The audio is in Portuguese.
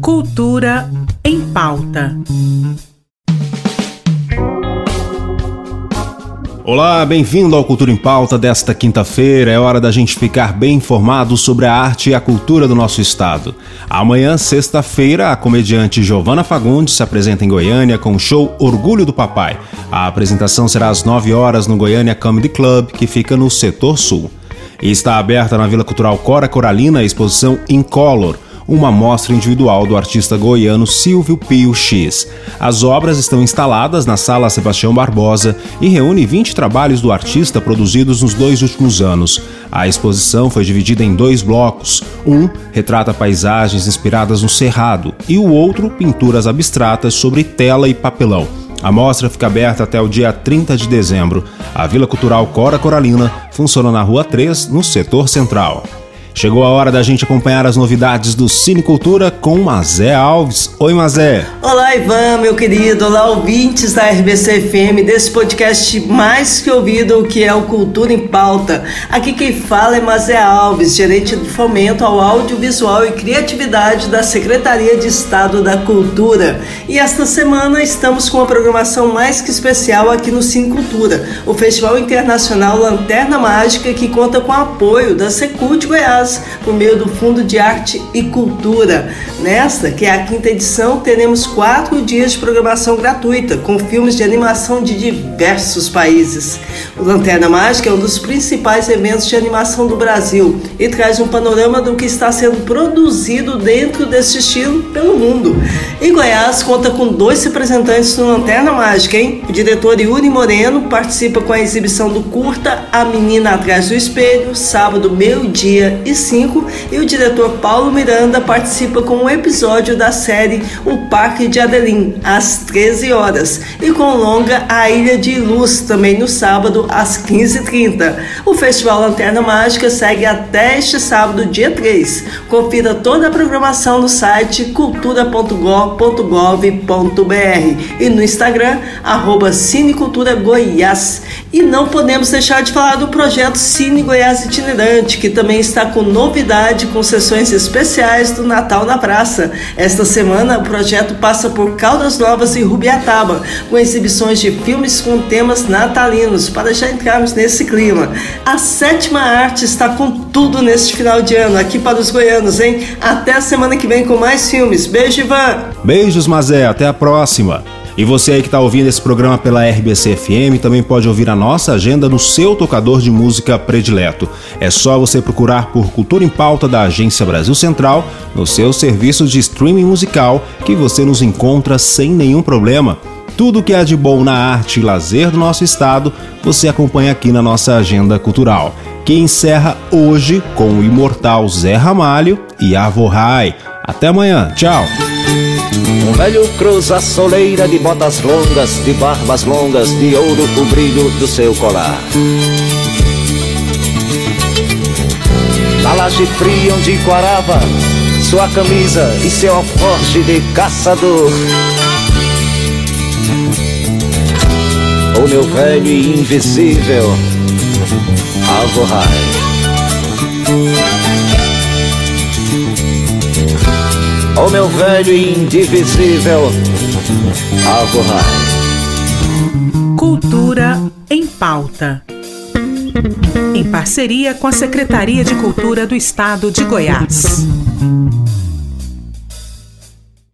Cultura em pauta. Olá, bem-vindo ao Cultura em Pauta desta quinta-feira. É hora da gente ficar bem informado sobre a arte e a cultura do nosso estado. Amanhã, sexta-feira, a comediante Giovana Fagundes se apresenta em Goiânia com o show Orgulho do Papai. A apresentação será às 9 horas no Goiânia Comedy Club, que fica no setor sul. E está aberta na Vila Cultural Cora Coralina a exposição Incolor uma mostra individual do artista goiano Silvio Pio X. As obras estão instaladas na Sala Sebastião Barbosa e reúne 20 trabalhos do artista produzidos nos dois últimos anos. A exposição foi dividida em dois blocos. Um retrata paisagens inspiradas no Cerrado e o outro pinturas abstratas sobre tela e papelão. A mostra fica aberta até o dia 30 de dezembro. A Vila Cultural Cora Coralina funciona na Rua 3, no setor central. Chegou a hora da gente acompanhar as novidades do Cinecultura com Mazé Alves. Oi, Mazé. Olá, Ivan, meu querido. Olá, ouvintes da RBC FM, desse podcast mais que ouvido, que é o Cultura em Pauta. Aqui quem fala é Mazé Alves, gerente de fomento ao audiovisual e criatividade da Secretaria de Estado da Cultura. E esta semana estamos com uma programação mais que especial aqui no Cinecultura, o Festival Internacional Lanterna Mágica, que conta com o apoio da Secult Goiás por meio do Fundo de Arte e Cultura. Nesta, que é a quinta edição, teremos quatro dias de programação gratuita, com filmes de animação de diversos países. O Lanterna Mágica é um dos principais eventos de animação do Brasil e traz um panorama do que está sendo produzido dentro desse estilo pelo mundo. E Goiás conta com dois representantes no Lanterna Mágica, hein? O diretor Yuri Moreno participa com a exibição do curta A Menina Atrás do Espelho, sábado, meio-dia e 5, e o diretor Paulo Miranda participa com um episódio da série O Parque de Adelim, às 13 horas, e com longa A Ilha de Luz, também no sábado, às 15h30. O Festival Lanterna Mágica segue até este sábado, dia 3. Confira toda a programação no site cultura.gov.br e no Instagram, arroba Cinecultura Goiás. E não podemos deixar de falar do projeto Cine Goiás Itinerante, que também está com novidade com sessões especiais do Natal na Praça. Esta semana o projeto passa por Caldas Novas e Rubiataba, com exibições de filmes com temas natalinos, para já entrarmos nesse clima. A sétima arte está com tudo neste final de ano, aqui para os goianos, hein? Até a semana que vem com mais filmes. Beijo, Ivan! Beijos, Mazé, até a próxima! E você aí que está ouvindo esse programa pela RBC FM também pode ouvir a nossa agenda no seu tocador de música predileto. É só você procurar por Cultura em Pauta da Agência Brasil Central no seu serviço de streaming musical que você nos encontra sem nenhum problema. Tudo que há de bom na arte e lazer do nosso estado você acompanha aqui na nossa agenda cultural, que encerra hoje com o imortal Zé Ramalho e Avo Rai. Até amanhã, tchau! Um velho cruza a soleira de botas longas, de barbas longas, de ouro o brilho do seu colar. Na laje fria onde quarava, sua camisa e seu alforje de caçador. O meu velho e invisível Alvorrai. O meu velho e indivisível Alvorrai. Cultura em pauta. Em parceria com a Secretaria de Cultura do Estado de Goiás.